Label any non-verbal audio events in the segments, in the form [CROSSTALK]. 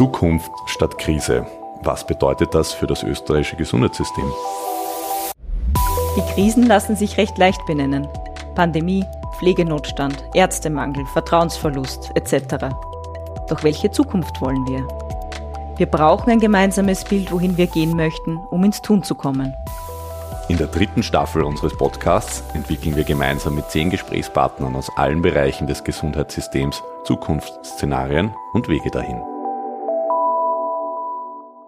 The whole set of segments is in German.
Zukunft statt Krise. Was bedeutet das für das österreichische Gesundheitssystem? Die Krisen lassen sich recht leicht benennen. Pandemie, Pflegenotstand, Ärztemangel, Vertrauensverlust etc. Doch welche Zukunft wollen wir? Wir brauchen ein gemeinsames Bild, wohin wir gehen möchten, um ins Tun zu kommen. In der dritten Staffel unseres Podcasts entwickeln wir gemeinsam mit zehn Gesprächspartnern aus allen Bereichen des Gesundheitssystems Zukunftsszenarien und Wege dahin.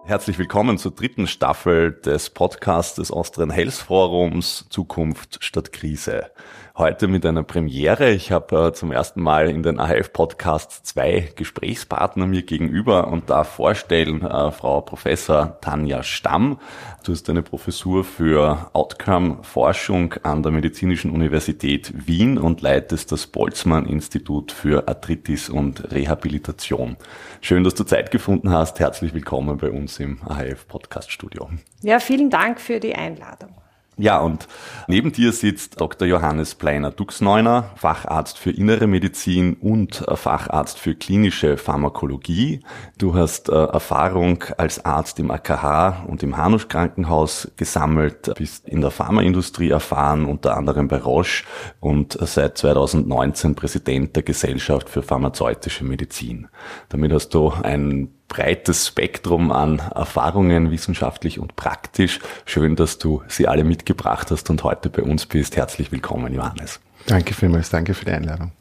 Herzlich willkommen zur dritten Staffel des Podcasts des Austrian Health Forums Zukunft statt Krise heute mit einer Premiere. Ich habe äh, zum ersten Mal in den AHF-Podcasts zwei Gesprächspartner mir gegenüber und darf vorstellen, äh, Frau Professor Tanja Stamm. Du hast eine Professur für Outcome-Forschung an der Medizinischen Universität Wien und leitest das Boltzmann-Institut für Arthritis und Rehabilitation. Schön, dass du Zeit gefunden hast. Herzlich willkommen bei uns im AHF-Podcast-Studio. Ja, vielen Dank für die Einladung. Ja, und neben dir sitzt Dr. Johannes Pleiner-Duxneuner, Facharzt für Innere Medizin und Facharzt für klinische Pharmakologie. Du hast äh, Erfahrung als Arzt im AKH und im Hanusch Krankenhaus gesammelt, bist in der Pharmaindustrie erfahren, unter anderem bei Roche und seit 2019 Präsident der Gesellschaft für pharmazeutische Medizin. Damit hast du ein breites Spektrum an Erfahrungen, wissenschaftlich und praktisch. Schön, dass du sie alle mitgebracht hast und heute bei uns bist. Herzlich willkommen, Johannes. Danke vielmals, danke für die Einladung.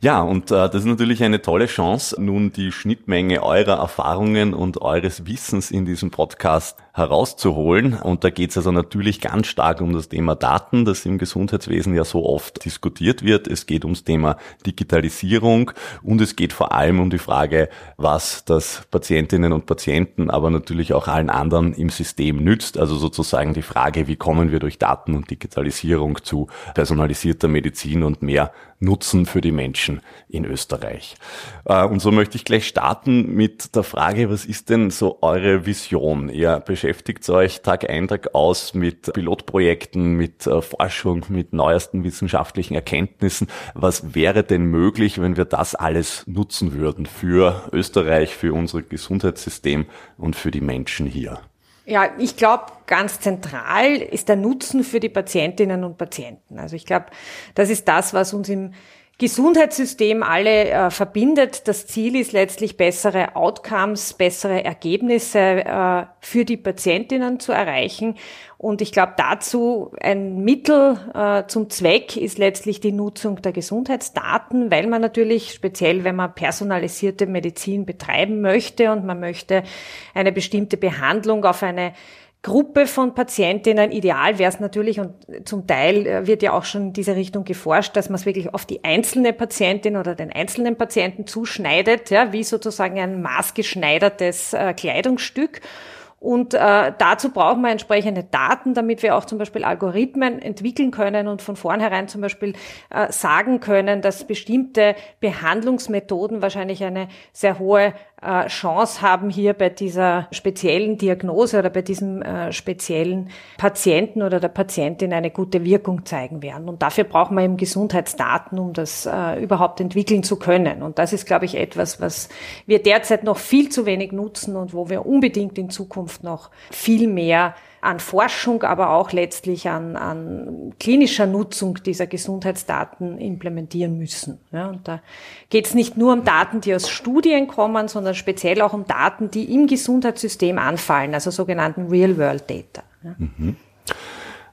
Ja, und äh, das ist natürlich eine tolle Chance, nun die Schnittmenge eurer Erfahrungen und eures Wissens in diesem Podcast herauszuholen. Und da geht es also natürlich ganz stark um das Thema Daten, das im Gesundheitswesen ja so oft diskutiert wird. Es geht ums Thema Digitalisierung und es geht vor allem um die Frage, was das Patientinnen und Patienten, aber natürlich auch allen anderen im System nützt. Also sozusagen die Frage, wie kommen wir durch Daten und Digitalisierung zu personalisierter Medizin und mehr Nutzen für die Menschen in Österreich. Äh, und so möchte ich gleich starten mit der Frage, was ist denn so eure Vision? Ihr beschäftigt euch Tag ein, Tag aus mit Pilotprojekten, mit äh, Forschung, mit neuesten wissenschaftlichen Erkenntnissen. Was wäre denn möglich, wenn wir das alles nutzen würden für Österreich, für unser Gesundheitssystem und für die Menschen hier? Ja, ich glaube, ganz zentral ist der Nutzen für die Patientinnen und Patienten. Also ich glaube, das ist das, was uns im Gesundheitssystem alle äh, verbindet. Das Ziel ist letztlich bessere Outcomes, bessere Ergebnisse äh, für die Patientinnen zu erreichen. Und ich glaube, dazu ein Mittel äh, zum Zweck ist letztlich die Nutzung der Gesundheitsdaten, weil man natürlich speziell, wenn man personalisierte Medizin betreiben möchte und man möchte eine bestimmte Behandlung auf eine Gruppe von Patientinnen. Ideal wäre es natürlich, und zum Teil äh, wird ja auch schon in diese Richtung geforscht, dass man es wirklich auf die einzelne Patientin oder den einzelnen Patienten zuschneidet, ja, wie sozusagen ein maßgeschneidertes äh, Kleidungsstück. Und äh, dazu brauchen wir entsprechende Daten, damit wir auch zum Beispiel Algorithmen entwickeln können und von vornherein zum Beispiel äh, sagen können, dass bestimmte Behandlungsmethoden wahrscheinlich eine sehr hohe Chance haben, hier bei dieser speziellen Diagnose oder bei diesem äh, speziellen Patienten oder der Patientin eine gute Wirkung zeigen werden. Und dafür brauchen wir eben Gesundheitsdaten, um das äh, überhaupt entwickeln zu können. Und das ist, glaube ich, etwas, was wir derzeit noch viel zu wenig nutzen und wo wir unbedingt in Zukunft noch viel mehr an Forschung, aber auch letztlich an, an klinischer Nutzung dieser Gesundheitsdaten implementieren müssen. Ja, und da geht es nicht nur um Daten, die aus Studien kommen, sondern speziell auch um Daten, die im Gesundheitssystem anfallen, also sogenannten Real-World-Data. Ja. Mhm.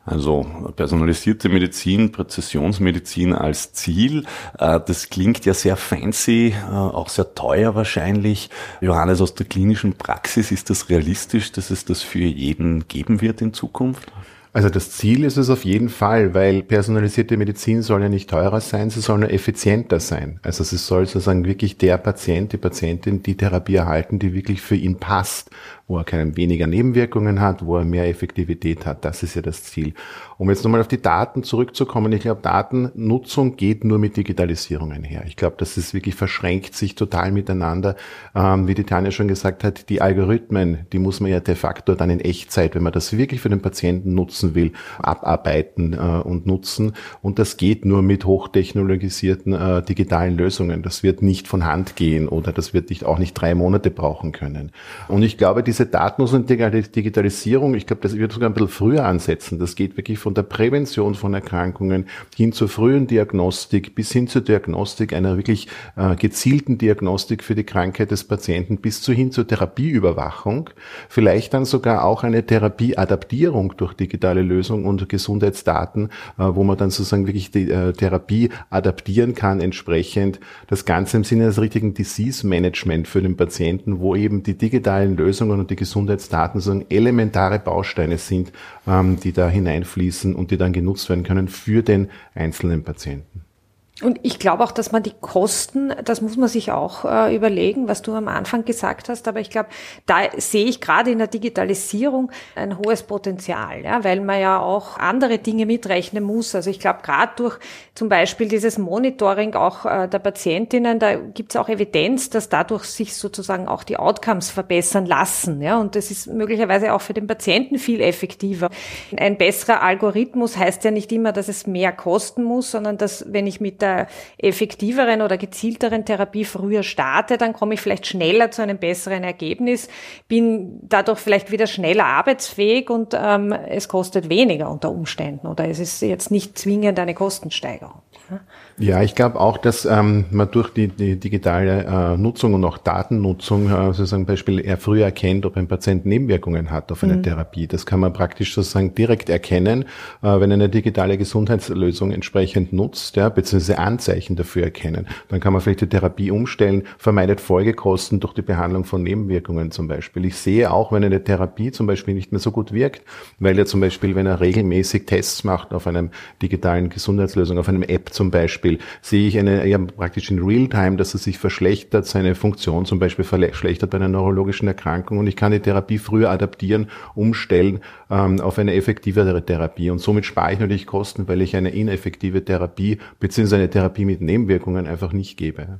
Also personalisierte Medizin, Präzisionsmedizin als Ziel. Äh, das klingt ja sehr fancy, äh, auch sehr teuer wahrscheinlich. Johannes, aus der klinischen Praxis, ist das realistisch, dass es das für jeden geben wird in Zukunft? Also das Ziel ist es auf jeden Fall, weil personalisierte Medizin soll ja nicht teurer sein, sie soll nur effizienter sein. Also es soll sozusagen wirklich der Patient, die Patientin die Therapie erhalten, die wirklich für ihn passt wo er keine weniger Nebenwirkungen hat, wo er mehr Effektivität hat. Das ist ja das Ziel. Um jetzt nochmal auf die Daten zurückzukommen, ich glaube, Datennutzung geht nur mit Digitalisierung einher. Ich glaube, das ist wirklich verschränkt sich total miteinander. Ähm, wie die Tanja schon gesagt hat, die Algorithmen, die muss man ja de facto dann in Echtzeit, wenn man das wirklich für den Patienten nutzen nutzen will, abarbeiten äh, und nutzen. Und das geht nur mit hochtechnologisierten äh, digitalen Lösungen. Das wird nicht von Hand gehen oder das wird nicht, auch nicht drei Monate brauchen können. Und ich glaube, diese Datenlos- und Digitalisierung, ich glaube, das wird sogar ein bisschen früher ansetzen. Das geht wirklich von der Prävention von Erkrankungen hin zur frühen Diagnostik bis hin zur Diagnostik einer wirklich äh, gezielten Diagnostik für die Krankheit des Patienten bis zu hin zur Therapieüberwachung. Vielleicht dann sogar auch eine Therapieadaptierung durch digitale Lösungen und Gesundheitsdaten, äh, wo man dann sozusagen wirklich die äh, Therapie adaptieren kann entsprechend. Das Ganze im Sinne des richtigen Disease Management für den Patienten, wo eben die digitalen Lösungen und die Gesundheitsdaten so elementare Bausteine sind, ähm, die da hineinfließen und die dann genutzt werden können für den einzelnen Patienten. Und ich glaube auch, dass man die Kosten, das muss man sich auch äh, überlegen, was du am Anfang gesagt hast. Aber ich glaube, da sehe ich gerade in der Digitalisierung ein hohes Potenzial, ja, weil man ja auch andere Dinge mitrechnen muss. Also ich glaube, gerade durch zum Beispiel dieses Monitoring auch äh, der Patientinnen, da gibt es auch Evidenz, dass dadurch sich sozusagen auch die Outcomes verbessern lassen. Ja, und das ist möglicherweise auch für den Patienten viel effektiver. Ein besserer Algorithmus heißt ja nicht immer, dass es mehr kosten muss, sondern dass, wenn ich mit der effektiveren oder gezielteren Therapie früher starte, dann komme ich vielleicht schneller zu einem besseren Ergebnis, bin dadurch vielleicht wieder schneller arbeitsfähig und ähm, es kostet weniger unter Umständen oder es ist jetzt nicht zwingend eine Kostensteigerung. Ja, ich glaube auch, dass ähm, man durch die, die digitale äh, Nutzung und auch Datennutzung äh, sozusagen Beispiel eher früher erkennt, ob ein Patient Nebenwirkungen hat auf eine mhm. Therapie. Das kann man praktisch sozusagen direkt erkennen, äh, wenn eine digitale Gesundheitslösung entsprechend nutzt, ja, beziehungsweise Anzeichen dafür erkennen. Dann kann man vielleicht die Therapie umstellen, vermeidet Folgekosten durch die Behandlung von Nebenwirkungen zum Beispiel. Ich sehe auch, wenn eine Therapie zum Beispiel nicht mehr so gut wirkt, weil ja zum Beispiel, wenn er regelmäßig Tests macht auf einem digitalen Gesundheitslösung, auf einem App zum Beispiel, sehe ich eine, ja, praktisch in Realtime, dass er sich verschlechtert, seine Funktion zum Beispiel verschlechtert bei einer neurologischen Erkrankung und ich kann die Therapie früher adaptieren, umstellen ähm, auf eine effektivere Therapie und somit spare ich natürlich Kosten, weil ich eine ineffektive Therapie beziehungsweise eine Therapie mit Nebenwirkungen einfach nicht gebe.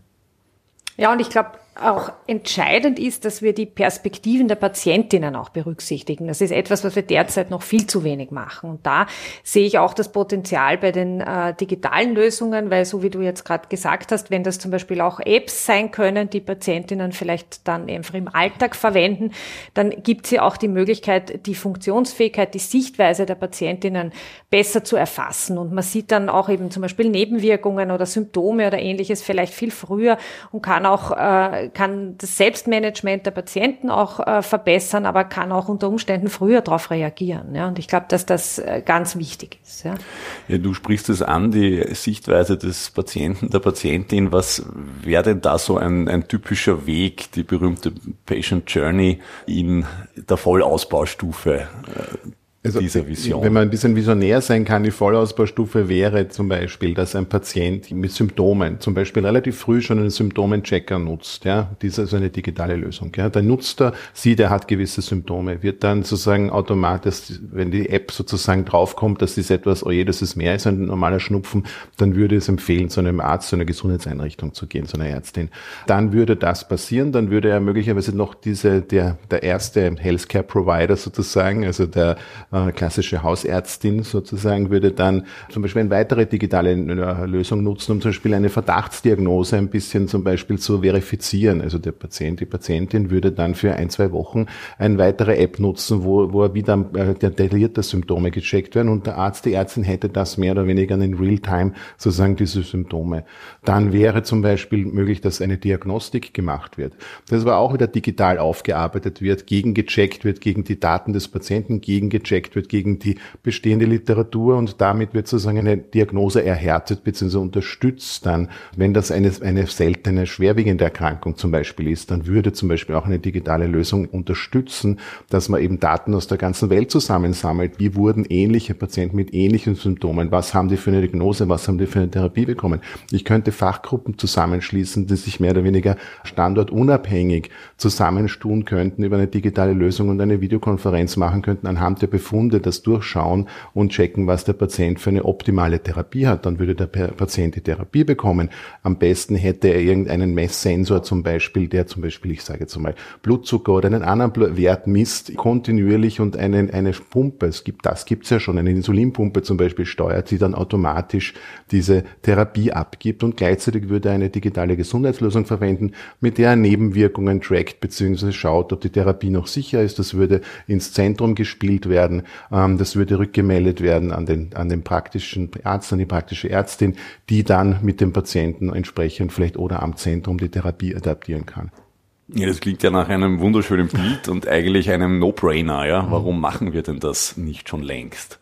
Ja, und ich glaube, auch entscheidend ist, dass wir die Perspektiven der Patientinnen auch berücksichtigen. Das ist etwas, was wir derzeit noch viel zu wenig machen. Und da sehe ich auch das Potenzial bei den äh, digitalen Lösungen, weil so wie du jetzt gerade gesagt hast, wenn das zum Beispiel auch Apps sein können, die Patientinnen vielleicht dann einfach im Alltag verwenden, dann gibt es ja auch die Möglichkeit, die Funktionsfähigkeit, die Sichtweise der Patientinnen besser zu erfassen. Und man sieht dann auch eben zum Beispiel Nebenwirkungen oder Symptome oder ähnliches vielleicht viel früher und kann auch äh, kann das Selbstmanagement der Patienten auch äh, verbessern, aber kann auch unter Umständen früher darauf reagieren. Ja? Und ich glaube, dass das äh, ganz wichtig ist. Ja? ja, du sprichst es an, die Sichtweise des Patienten, der Patientin. Was wäre denn da so ein, ein typischer Weg, die berühmte Patient Journey in der Vollausbaustufe? Also, dieser Vision. Wenn man ein bisschen visionär sein kann, die Vollausbaustufe wäre zum Beispiel, dass ein Patient mit Symptomen, zum Beispiel relativ früh schon einen Symptomenchecker nutzt. Ja, das ist eine digitale Lösung. Ja, der nutzt er, sieht, er hat gewisse Symptome, wird dann sozusagen automatisch, wenn die App sozusagen draufkommt, dass das etwas, oh je, das ist mehr als ein normaler Schnupfen, dann würde es empfehlen, zu einem Arzt, zu einer Gesundheitseinrichtung zu gehen, zu einer Ärztin. Dann würde das passieren, dann würde er möglicherweise noch diese, der, der erste Healthcare Provider sozusagen, also der äh, klassische Hausärztin sozusagen würde dann zum Beispiel eine weitere digitale äh, Lösung nutzen, um zum Beispiel eine Verdachtsdiagnose ein bisschen zum Beispiel zu verifizieren. Also der Patient, die Patientin würde dann für ein, zwei Wochen eine weitere App nutzen, wo, wo er wieder äh, detaillierte Symptome gecheckt werden und der Arzt, die Ärztin hätte das mehr oder weniger in Real-Time sozusagen diese Symptome. Dann wäre zum Beispiel möglich, dass eine Diagnostik gemacht wird. Das war auch wieder digital aufgearbeitet wird, gegengecheckt wird, gegen die Daten des Patienten gegengecheckt gecheckt wird gegen die bestehende Literatur und damit wird sozusagen eine Diagnose erhärtet bzw. unterstützt dann. Wenn das eine, eine seltene, schwerwiegende Erkrankung zum Beispiel ist, dann würde zum Beispiel auch eine digitale Lösung unterstützen, dass man eben Daten aus der ganzen Welt zusammensammelt. Wie wurden ähnliche Patienten mit ähnlichen Symptomen? Was haben die für eine Diagnose? Was haben die für eine Therapie bekommen? Ich könnte Fachgruppen zusammenschließen, die sich mehr oder weniger standortunabhängig zusammenstun könnten über eine digitale Lösung und eine Videokonferenz machen könnten anhand der Befunde Befunde, das durchschauen und checken, was der Patient für eine optimale Therapie hat. Dann würde der Patient die Therapie bekommen. Am besten hätte er irgendeinen Messsensor zum Beispiel, der zum Beispiel, ich sage jetzt mal, Blutzucker oder einen anderen Wert misst, kontinuierlich und einen, eine Pumpe, es gibt, das gibt's ja schon, eine Insulinpumpe zum Beispiel steuert, die dann automatisch diese Therapie abgibt und gleichzeitig würde eine digitale Gesundheitslösung verwenden, mit der er Nebenwirkungen trackt bzw. schaut, ob die Therapie noch sicher ist. Das würde ins Zentrum gespielt werden, ähm, das würde rückgemeldet werden an den, an den praktischen Arzt, an die praktische Ärztin, die dann mit dem Patienten entsprechend vielleicht oder am Zentrum die Therapie adaptieren kann. Ja, das klingt ja nach einem wunderschönen Bild und eigentlich einem No-Brainer, ja. Warum machen wir denn das nicht schon längst?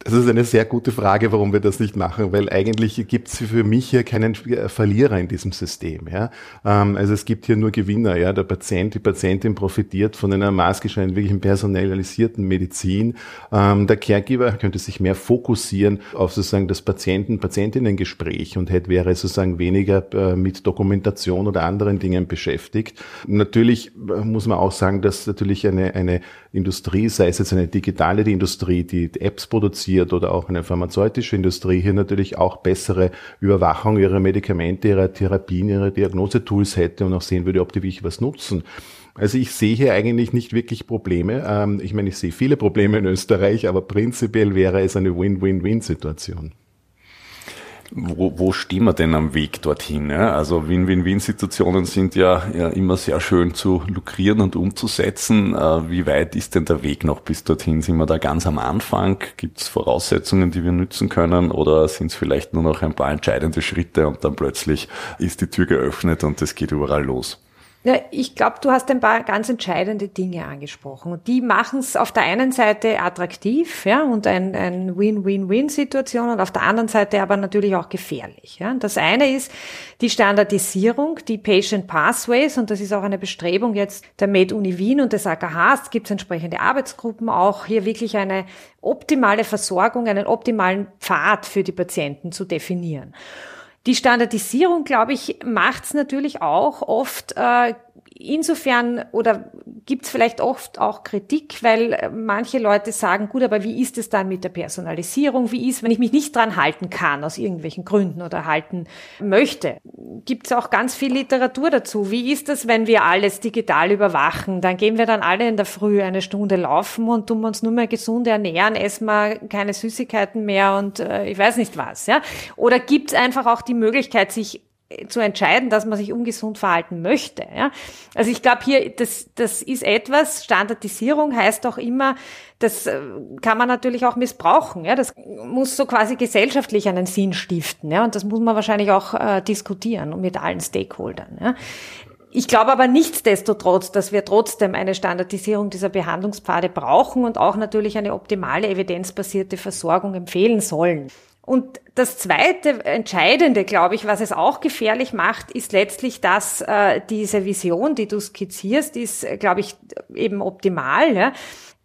Das ist eine sehr gute Frage, warum wir das nicht machen, weil eigentlich gibt es für mich hier keinen Verlierer in diesem System. Ja? Ähm, also es gibt hier nur Gewinner. Ja? Der Patient, die Patientin profitiert von einer maßgeschneidert wirklich personalisierten Medizin. Ähm, der Caregiver könnte sich mehr fokussieren auf sozusagen das Patienten-Patientinnen-Gespräch und hätte, wäre sozusagen weniger äh, mit Dokumentation oder anderen Dingen beschäftigt. Natürlich äh, muss man auch sagen, dass natürlich eine, eine Industrie, sei es jetzt eine digitale Industrie, die Apps produziert oder auch eine pharmazeutische Industrie, hier natürlich auch bessere Überwachung ihrer Medikamente, ihrer Therapien, ihrer Diagnosetools hätte und auch sehen würde, ob die wirklich was nutzen. Also ich sehe hier eigentlich nicht wirklich Probleme. Ähm, ich meine, ich sehe viele Probleme in Österreich, aber prinzipiell wäre es eine Win-Win-Win-Situation. Wo, wo stehen wir denn am Weg dorthin? Ja? Also Win-Win-Win-Situationen sind ja, ja immer sehr schön zu lukrieren und umzusetzen. Äh, wie weit ist denn der Weg noch bis dorthin? Sind wir da ganz am Anfang? Gibt es Voraussetzungen, die wir nützen können? Oder sind es vielleicht nur noch ein paar entscheidende Schritte und dann plötzlich ist die Tür geöffnet und es geht überall los? Ja, ich glaube, du hast ein paar ganz entscheidende Dinge angesprochen. Und die machen es auf der einen Seite attraktiv ja, und ein, ein Win-Win-Win-Situation und auf der anderen Seite aber natürlich auch gefährlich. Ja. Das eine ist die Standardisierung, die Patient Pathways und das ist auch eine Bestrebung jetzt der Med-Uni Wien und des AKH. Es entsprechende Arbeitsgruppen auch, hier wirklich eine optimale Versorgung, einen optimalen Pfad für die Patienten zu definieren. Die Standardisierung, glaube ich, macht es natürlich auch oft äh, insofern oder gibt es vielleicht oft auch Kritik, weil äh, manche Leute sagen, gut, aber wie ist es dann mit der Personalisierung? Wie ist, wenn ich mich nicht dran halten kann aus irgendwelchen Gründen oder halten möchte? Gibt es auch ganz viel Literatur dazu. Wie ist das, wenn wir alles digital überwachen? Dann gehen wir dann alle in der Früh eine Stunde laufen und tun uns nur mehr gesund ernähren, essen wir keine Süßigkeiten mehr und äh, ich weiß nicht was. Ja? Oder gibt es einfach auch die Möglichkeit, sich zu entscheiden, dass man sich ungesund verhalten möchte. Ja? Also ich glaube hier, das, das ist etwas, Standardisierung heißt auch immer, das äh, kann man natürlich auch missbrauchen. Ja? Das muss so quasi gesellschaftlich einen Sinn stiften. Ja? Und das muss man wahrscheinlich auch äh, diskutieren mit allen Stakeholdern. Ja? Ich glaube aber nichtsdestotrotz, dass wir trotzdem eine Standardisierung dieser Behandlungspfade brauchen und auch natürlich eine optimale evidenzbasierte Versorgung empfehlen sollen. Und das zweite Entscheidende, glaube ich, was es auch gefährlich macht, ist letztlich, dass äh, diese Vision, die du skizzierst, ist, glaube ich, eben optimal. Ja.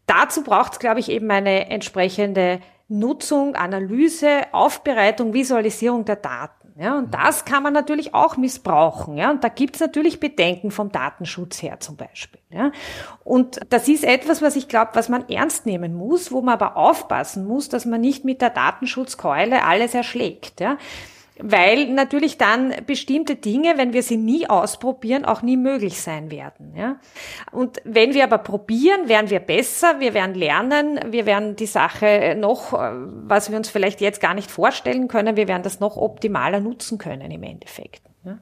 Dazu braucht es, glaube ich, eben eine entsprechende Nutzung, Analyse, Aufbereitung, Visualisierung der Daten. Ja, und das kann man natürlich auch missbrauchen. Ja, und da gibt's natürlich Bedenken vom Datenschutz her zum Beispiel. Ja, und das ist etwas, was ich glaube, was man ernst nehmen muss, wo man aber aufpassen muss, dass man nicht mit der Datenschutzkeule alles erschlägt. Ja, weil natürlich dann bestimmte Dinge, wenn wir sie nie ausprobieren, auch nie möglich sein werden. Ja? Und wenn wir aber probieren, werden wir besser, wir werden lernen, wir werden die Sache noch, äh, was wir uns vielleicht jetzt gar nicht vorstellen können, wir werden das noch optimaler nutzen können im Endeffekt. Ja?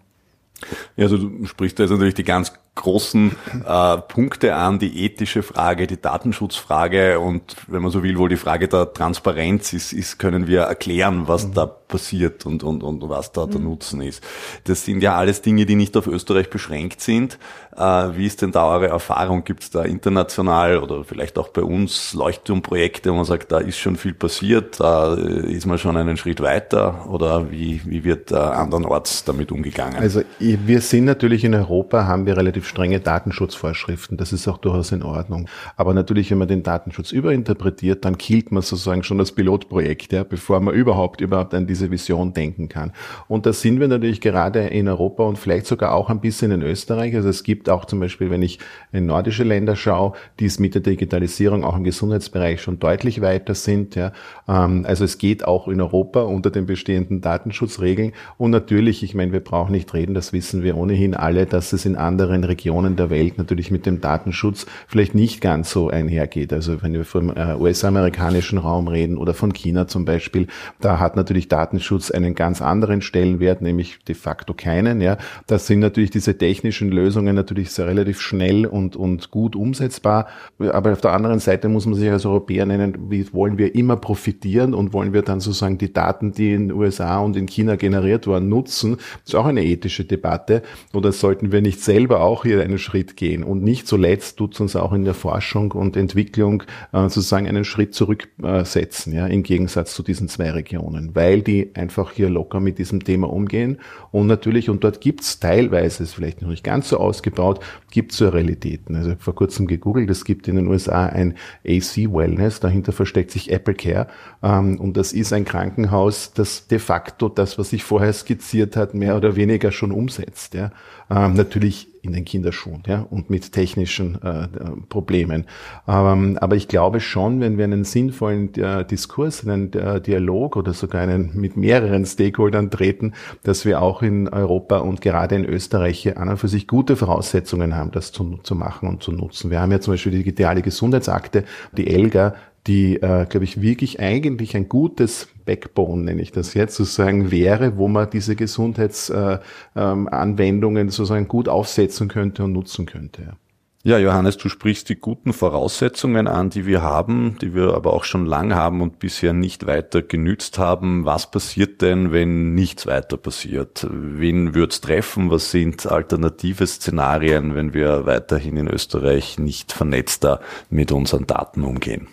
Ja, also du sprichst da jetzt natürlich die ganz großen äh, Punkte an, die ethische Frage, die Datenschutzfrage und wenn man so will, wohl die Frage der Transparenz ist, ist können wir erklären, was mhm. da passiert und, und, und was da der mhm. Nutzen ist. Das sind ja alles Dinge, die nicht auf Österreich beschränkt sind. Äh, wie ist denn da eure Erfahrung? Gibt es da international oder vielleicht auch bei uns Leuchtturmprojekte, wo man sagt, da ist schon viel passiert, da ist man schon einen Schritt weiter oder wie, wie wird äh, andernorts damit umgegangen? Also wir sind natürlich in Europa, haben wir relativ strenge Datenschutzvorschriften. Das ist auch durchaus in Ordnung. Aber natürlich, wenn man den Datenschutz überinterpretiert, dann killt man sozusagen schon das Pilotprojekt, ja, bevor man überhaupt überhaupt an diese Vision denken kann. Und da sind wir natürlich gerade in Europa und vielleicht sogar auch ein bisschen in Österreich. Also es gibt auch zum Beispiel, wenn ich in nordische Länder schaue, die es mit der Digitalisierung auch im Gesundheitsbereich schon deutlich weiter sind. Ja. Ähm, also es geht auch in Europa unter den bestehenden Datenschutzregeln. Und natürlich, ich meine, wir brauchen nicht reden, das wissen wir ohnehin alle, dass es in anderen Regionen der Welt natürlich mit dem Datenschutz vielleicht nicht ganz so einhergeht. Also wenn wir vom äh, US-amerikanischen Raum reden oder von China zum Beispiel, da hat natürlich Datenschutz einen ganz anderen Stellenwert, nämlich de facto keinen. Ja, das sind natürlich diese technischen Lösungen natürlich sehr relativ schnell und und gut umsetzbar. Aber auf der anderen Seite muss man sich als Europäer nennen, wie wollen wir immer profitieren und wollen wir dann sozusagen die Daten, die in den USA und in China generiert wurden, nutzen? Das ist auch eine ethische Debatte. Oder sollten wir nicht selber auch hier einen Schritt gehen? Und nicht zuletzt tut uns auch in der Forschung und Entwicklung äh, sozusagen einen Schritt zurücksetzen, ja, im Gegensatz zu diesen zwei Regionen, weil die einfach hier locker mit diesem Thema umgehen. Und natürlich, und dort gibt's teilweise, ist vielleicht noch nicht ganz so ausgebaut, gibt's so Realitäten. Also vor kurzem gegoogelt, es gibt in den USA ein AC Wellness, dahinter versteckt sich Apple Care. Ähm, und das ist ein Krankenhaus, das de facto das, was ich vorher skizziert hat, mehr oder weniger schon umsetzt. Ja. Ähm, natürlich in den Kinderschuhen ja, und mit technischen äh, Problemen. Ähm, aber ich glaube schon, wenn wir einen sinnvollen äh, Diskurs, einen äh, Dialog oder sogar einen mit mehreren Stakeholdern treten, dass wir auch in Europa und gerade in Österreich an und für sich gute Voraussetzungen haben, das zu, zu machen und zu nutzen. Wir haben ja zum Beispiel die digitale Gesundheitsakte, die ELGA, die, äh, glaube ich, wirklich eigentlich ein gutes Backbone, nenne ich das jetzt, sozusagen wäre, wo man diese Gesundheitsanwendungen äh, ähm, sozusagen gut aufsetzen könnte und nutzen könnte. Ja, Johannes, du sprichst die guten Voraussetzungen an, die wir haben, die wir aber auch schon lang haben und bisher nicht weiter genützt haben. Was passiert denn, wenn nichts weiter passiert? Wen wird's treffen? Was sind alternative Szenarien, wenn wir weiterhin in Österreich nicht vernetzter mit unseren Daten umgehen?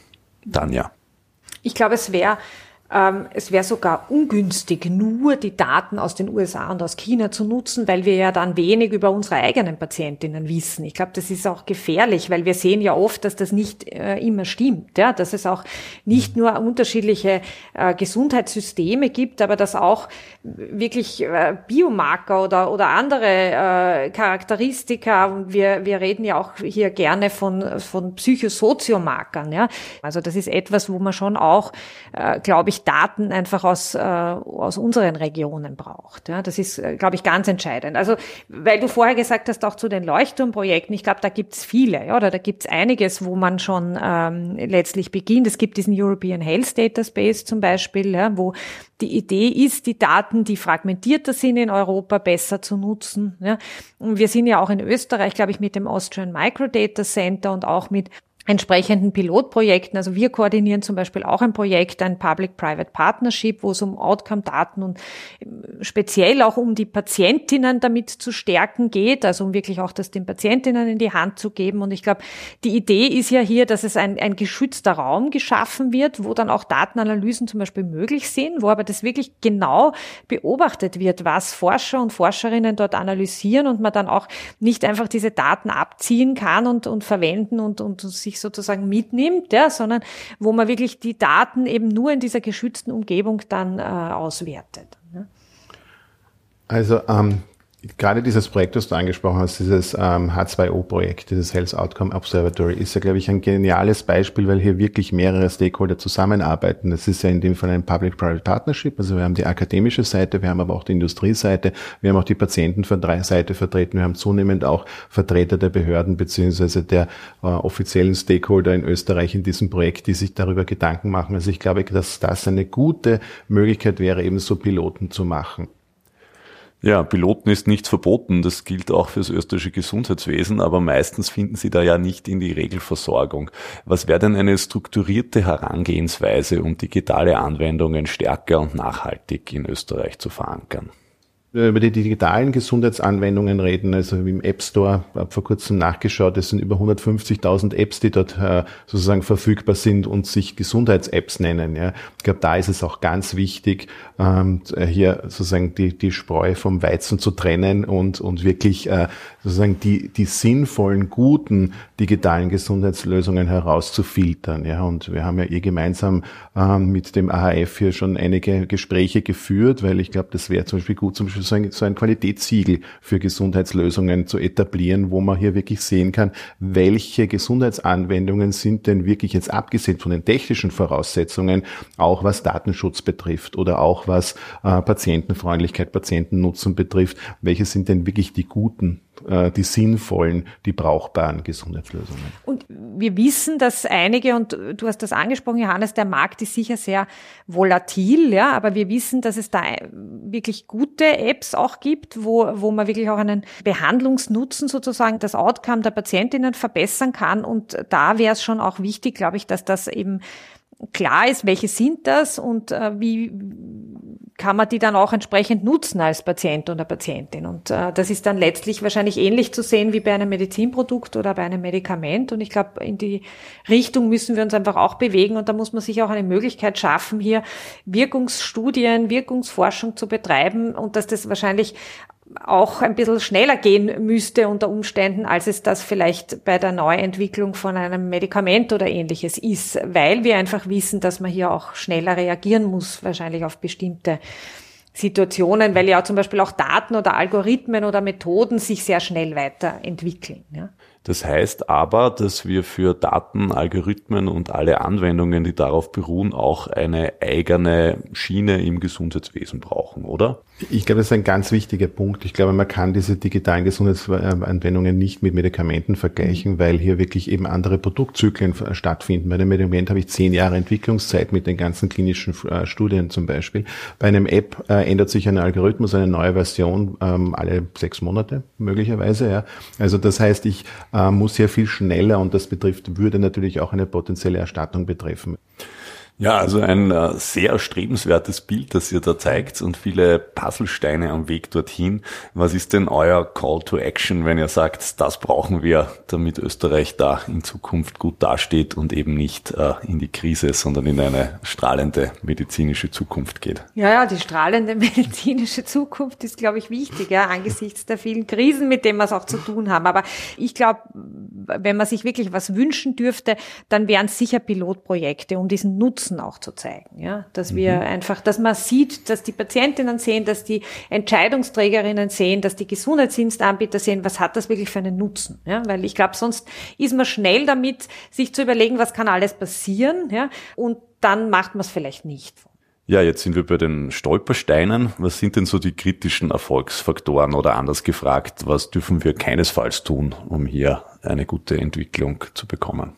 Tanja. Ich glaube, es wäre es wäre sogar ungünstig, nur die Daten aus den USA und aus China zu nutzen, weil wir ja dann wenig über unsere eigenen Patientinnen wissen. Ich glaube, das ist auch gefährlich, weil wir sehen ja oft, dass das nicht äh, immer stimmt, ja, dass es auch nicht nur unterschiedliche äh, Gesundheitssysteme gibt, aber dass auch wirklich äh, Biomarker oder, oder andere äh, Charakteristika, und wir, wir reden ja auch hier gerne von, von Psychosoziomarkern, ja. Also das ist etwas, wo man schon auch, äh, glaube ich, Daten einfach aus, äh, aus unseren Regionen braucht. Ja, das ist, äh, glaube ich, ganz entscheidend. Also, weil du vorher gesagt hast, auch zu den Leuchtturmprojekten, ich glaube, da gibt's viele, ja, oder da gibt's einiges, wo man schon ähm, letztlich beginnt. Es gibt diesen European Health Data Space zum Beispiel, ja, wo die Idee ist, die Daten, die fragmentierter sind in Europa, besser zu nutzen. Ja. Und wir sind ja auch in Österreich, glaube ich, mit dem Austrian Microdata Center und auch mit entsprechenden Pilotprojekten. Also wir koordinieren zum Beispiel auch ein Projekt, ein Public-Private Partnership, wo es um Outcome-Daten und ähm, speziell auch um die Patientinnen damit zu stärken geht, also um wirklich auch das den Patientinnen in die Hand zu geben. Und ich glaube, die Idee ist ja hier, dass es ein, ein geschützter Raum geschaffen wird, wo dann auch Datenanalysen zum Beispiel möglich sind, wo aber das wirklich genau beobachtet wird, was Forscher und Forscherinnen dort analysieren und man dann auch nicht einfach diese Daten abziehen kann und, und verwenden und, und sich sich sozusagen mitnimmt, ja, sondern wo man wirklich die Daten eben nur in dieser geschützten Umgebung dann äh, auswertet. Ne? Also ähm, gerade dieses Projekt, das du angesprochen hast, dieses ähm, H2O-Projekt, dieses Health Outcome Observatory, ist ja, glaube ich, ein geniales Beispiel, weil hier wirklich mehrere Stakeholder zusammenarbeiten. Das ist ja in dem Fall ein Public-Private Partnership. Also wir haben die akademische Seite, wir haben aber auch die Industrieseite, wir haben auch die Patientenseite vertreten, wir haben zunehmend auch Vertreter der Behörden beziehungsweise der äh, offiziellen Stakeholder in Österreich in diesem Projekt, die sich darüber Gedanken machen. Also ich glaube, dass das eine gute Möglichkeit wäre, eben so Piloten zu machen. Ja, Piloten ist nichts verboten. Das gilt auch fürs österreichische Gesundheitswesen, aber meistens finden sie da ja nicht in die Regelversorgung. Was wäre denn eine strukturierte Herangehensweise, um digitale Anwendungen stärker und nachhaltig in Österreich zu verankern? Über die digitalen Gesundheitsanwendungen reden, also im App Store, habe vor kurzem nachgeschaut, es sind über 150.000 Apps, die dort äh, sozusagen verfügbar sind und sich Gesundheits-Apps nennen. Ja. Ich glaube, da ist es auch ganz wichtig, ähm, hier sozusagen die, die Spreu vom Weizen zu trennen und, und wirklich äh, sozusagen die, die sinnvollen, guten digitalen Gesundheitslösungen herauszufiltern. Ja. Und wir haben ja eh gemeinsam ähm, mit dem AHF hier schon einige Gespräche geführt, weil ich glaube, das wäre zum Beispiel gut, zum Beispiel so ein, so ein Qualitätssiegel für Gesundheitslösungen zu etablieren, wo man hier wirklich sehen kann, welche Gesundheitsanwendungen sind denn wirklich jetzt abgesehen von den technischen Voraussetzungen, auch was Datenschutz betrifft oder auch was äh, Patientenfreundlichkeit, Patientennutzen betrifft, welche sind denn wirklich die guten äh, die sinnvollen, die brauchbaren Gesundheitslösungen. Und wir wissen, dass einige, und du hast das angesprochen, Johannes, der Markt ist sicher sehr volatil, ja, aber wir wissen, dass es da wirklich gute Apps auch gibt, wo, wo man wirklich auch einen Behandlungsnutzen sozusagen, das Outcome der Patientinnen verbessern kann. Und da wäre es schon auch wichtig, glaube ich, dass das eben klar ist, welche sind das und äh, wie kann man die dann auch entsprechend nutzen als Patient oder Patientin. Und äh, das ist dann letztlich wahrscheinlich ähnlich zu sehen wie bei einem Medizinprodukt oder bei einem Medikament. Und ich glaube, in die Richtung müssen wir uns einfach auch bewegen. Und da muss man sich auch eine Möglichkeit schaffen, hier Wirkungsstudien, Wirkungsforschung zu betreiben und dass das wahrscheinlich auch ein bisschen schneller gehen müsste unter Umständen, als es das vielleicht bei der Neuentwicklung von einem Medikament oder ähnliches ist, weil wir einfach wissen, dass man hier auch schneller reagieren muss, wahrscheinlich auf bestimmte Situationen, weil ja zum Beispiel auch Daten oder Algorithmen oder Methoden sich sehr schnell weiterentwickeln. Ja. Das heißt aber, dass wir für Daten, Algorithmen und alle Anwendungen, die darauf beruhen, auch eine eigene Schiene im Gesundheitswesen brauchen, oder? Ich glaube, das ist ein ganz wichtiger Punkt. Ich glaube, man kann diese digitalen Gesundheitsanwendungen nicht mit Medikamenten vergleichen, mhm. weil hier wirklich eben andere Produktzyklen stattfinden. Bei einem Medikament habe ich zehn Jahre Entwicklungszeit mit den ganzen klinischen äh, Studien zum Beispiel. Bei einem App äh, ändert sich ein Algorithmus, eine neue Version ähm, alle sechs Monate möglicherweise. Ja. Also das heißt, ich äh, muss ja viel schneller und das betrifft, würde natürlich auch eine potenzielle Erstattung betreffen. Ja, also ein äh, sehr erstrebenswertes Bild, das ihr da zeigt und viele Puzzlesteine am Weg dorthin. Was ist denn euer Call to Action, wenn ihr sagt, das brauchen wir, damit Österreich da in Zukunft gut dasteht und eben nicht äh, in die Krise, sondern in eine strahlende medizinische Zukunft geht? Ja, ja, die strahlende [LAUGHS] medizinische Zukunft ist, glaube ich, wichtig, ja, angesichts der vielen Krisen, mit denen wir es auch zu tun haben. Aber ich glaube, wenn man sich wirklich was wünschen dürfte, dann wären es sicher Pilotprojekte, um diesen Nutzen auch zu zeigen. Ja, dass wir mhm. einfach, dass man sieht, dass die Patientinnen sehen, dass die Entscheidungsträgerinnen sehen, dass die Gesundheitsdienstanbieter sehen, was hat das wirklich für einen Nutzen? Ja, weil ich glaube, sonst ist man schnell damit, sich zu überlegen, was kann alles passieren, ja, und dann macht man es vielleicht nicht. Ja, jetzt sind wir bei den Stolpersteinen. Was sind denn so die kritischen Erfolgsfaktoren oder anders gefragt, was dürfen wir keinesfalls tun, um hier eine gute Entwicklung zu bekommen?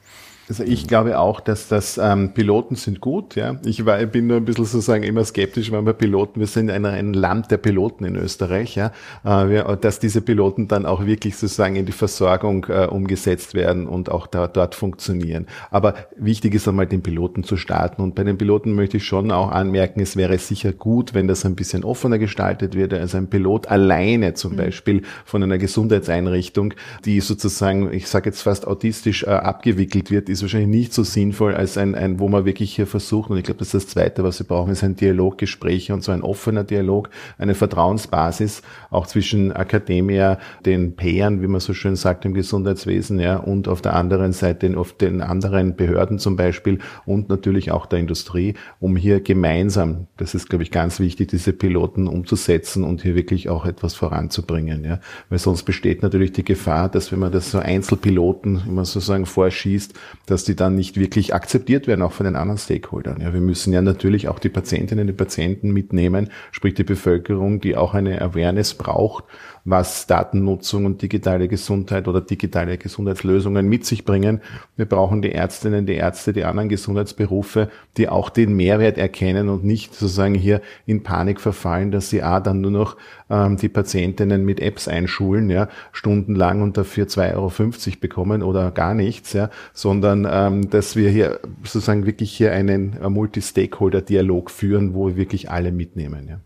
Also ich glaube auch, dass das ähm, Piloten sind gut. Ja, ich war, bin nur ein bisschen sozusagen immer skeptisch, weil wir Piloten, wir sind ein, ein Land der Piloten in Österreich, ja, äh, wir, dass diese Piloten dann auch wirklich sozusagen in die Versorgung äh, umgesetzt werden und auch da, dort funktionieren. Aber wichtig ist einmal den Piloten zu starten. Und bei den Piloten möchte ich schon auch anmerken, es wäre sicher gut, wenn das ein bisschen offener gestaltet wird. Also ein Pilot alleine zum mhm. Beispiel von einer Gesundheitseinrichtung, die sozusagen, ich sage jetzt fast autistisch äh, abgewickelt wird, ist wahrscheinlich nicht so sinnvoll als ein, ein wo man wirklich hier versucht, und ich glaube, das ist das Zweite, was wir brauchen, ist ein Dialog, Gespräche und so ein offener Dialog, eine Vertrauensbasis, auch zwischen Akademie, den Payern, wie man so schön sagt im Gesundheitswesen, ja, und auf der anderen Seite auf den anderen Behörden zum Beispiel und natürlich auch der Industrie, um hier gemeinsam, das ist, glaube ich, ganz wichtig, diese Piloten umzusetzen und hier wirklich auch etwas voranzubringen, ja, weil sonst besteht natürlich die Gefahr, dass wenn man das so Einzelpiloten, man sozusagen vorschießt, dass die dann nicht wirklich akzeptiert werden, auch von den anderen Stakeholdern. Ja, wir müssen ja natürlich auch die Patientinnen und Patienten mitnehmen, sprich die Bevölkerung, die auch eine Awareness braucht was Datennutzung und digitale Gesundheit oder digitale Gesundheitslösungen mit sich bringen. Wir brauchen die Ärztinnen, die Ärzte, die anderen Gesundheitsberufe, die auch den Mehrwert erkennen und nicht sozusagen hier in Panik verfallen, dass sie A, dann nur noch ähm, die Patientinnen mit Apps einschulen, ja, stundenlang und dafür 2,50 Euro bekommen oder gar nichts, ja, sondern ähm, dass wir hier sozusagen wirklich hier einen Multi-Stakeholder-Dialog führen, wo wir wirklich alle mitnehmen. Ja.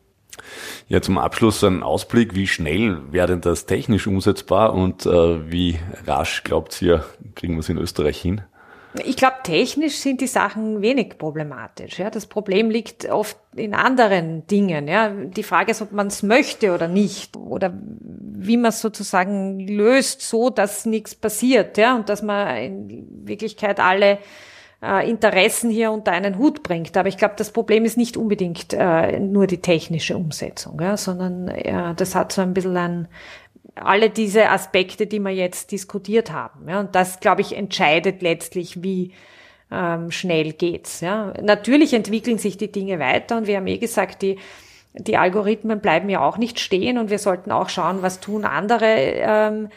Ja, zum Abschluss ein Ausblick. Wie schnell wäre denn das technisch umsetzbar und äh, wie rasch glaubt ihr, kriegen wir es in Österreich hin? Ich glaube, technisch sind die Sachen wenig problematisch. Ja. Das Problem liegt oft in anderen Dingen. Ja. Die Frage ist, ob man es möchte oder nicht. Oder wie man es sozusagen löst, so dass nichts passiert. Ja. Und dass man in Wirklichkeit alle äh, Interessen hier unter einen Hut bringt. Aber ich glaube, das Problem ist nicht unbedingt äh, nur die technische Umsetzung, ja, sondern äh, das hat so ein bisschen ein alle diese Aspekte, die wir jetzt diskutiert haben. Ja, und das, glaube ich, entscheidet letztlich, wie ähm, schnell geht's. Ja. Natürlich entwickeln sich die Dinge weiter und wir haben eh gesagt, die die Algorithmen bleiben ja auch nicht stehen und wir sollten auch schauen, was tun andere ähm,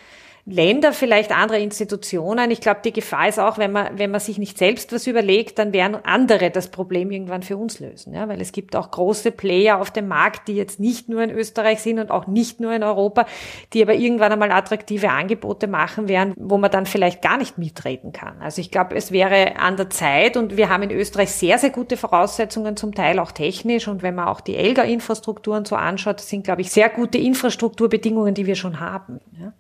Länder, vielleicht andere Institutionen. Ich glaube, die Gefahr ist auch, wenn man, wenn man sich nicht selbst was überlegt, dann werden andere das Problem irgendwann für uns lösen. Ja? Weil es gibt auch große Player auf dem Markt, die jetzt nicht nur in Österreich sind und auch nicht nur in Europa, die aber irgendwann einmal attraktive Angebote machen werden, wo man dann vielleicht gar nicht mitreden kann. Also ich glaube, es wäre an der Zeit und wir haben in Österreich sehr, sehr gute Voraussetzungen, zum Teil auch technisch. Und wenn man auch die ELGA-Infrastrukturen so anschaut, sind, glaube ich, sehr gute Infrastrukturbedingungen, die wir schon haben. Ja?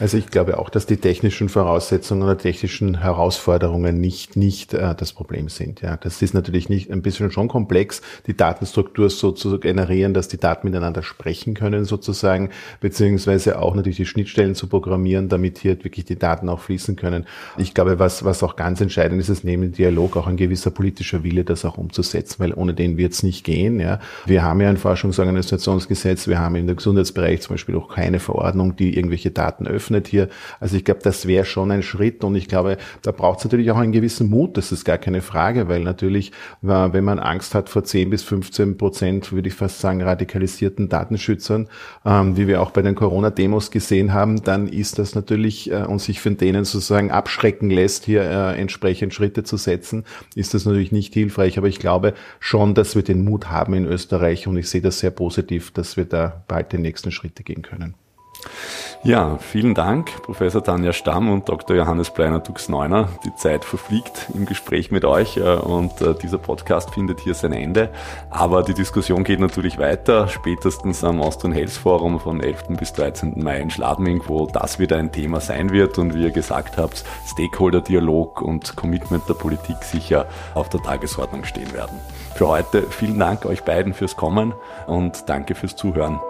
Also ich glaube auch, dass die technischen Voraussetzungen oder technischen Herausforderungen nicht, nicht äh, das Problem sind. Ja, das ist natürlich nicht ein bisschen schon komplex, die Datenstruktur so zu generieren, dass die Daten miteinander sprechen können sozusagen, beziehungsweise auch natürlich die Schnittstellen zu programmieren, damit hier wirklich die Daten auch fließen können. Ich glaube, was, was auch ganz entscheidend ist, ist neben dem Dialog auch ein gewisser politischer Wille, das auch umzusetzen, weil ohne den wird es nicht gehen. Ja, wir haben ja ein Forschungsorganisationsgesetz, wir haben im Gesundheitsbereich zum Beispiel auch keine Verordnung, die irgendwelche Daten öffnet öffnet hier. Also ich glaube, das wäre schon ein Schritt und ich glaube, da braucht es natürlich auch einen gewissen Mut, das ist gar keine Frage, weil natürlich, wenn man Angst hat vor 10 bis 15 Prozent, würde ich fast sagen, radikalisierten Datenschützern, ähm, wie wir auch bei den Corona-Demos gesehen haben, dann ist das natürlich äh, und sich von denen sozusagen abschrecken lässt, hier äh, entsprechend Schritte zu setzen, ist das natürlich nicht hilfreich. Aber ich glaube schon, dass wir den Mut haben in Österreich und ich sehe das sehr positiv, dass wir da bald die nächsten Schritte gehen können. Ja, vielen Dank, Professor Tanja Stamm und Dr. Johannes Bleiner-Dux-Neuner. Die Zeit verfliegt im Gespräch mit euch äh, und äh, dieser Podcast findet hier sein Ende. Aber die Diskussion geht natürlich weiter, spätestens am Austrian Health Forum von 11. bis 13. Mai in Schladming, wo das wieder ein Thema sein wird und wie ihr gesagt habt, Stakeholder-Dialog und Commitment der Politik sicher auf der Tagesordnung stehen werden. Für heute vielen Dank euch beiden fürs Kommen und danke fürs Zuhören.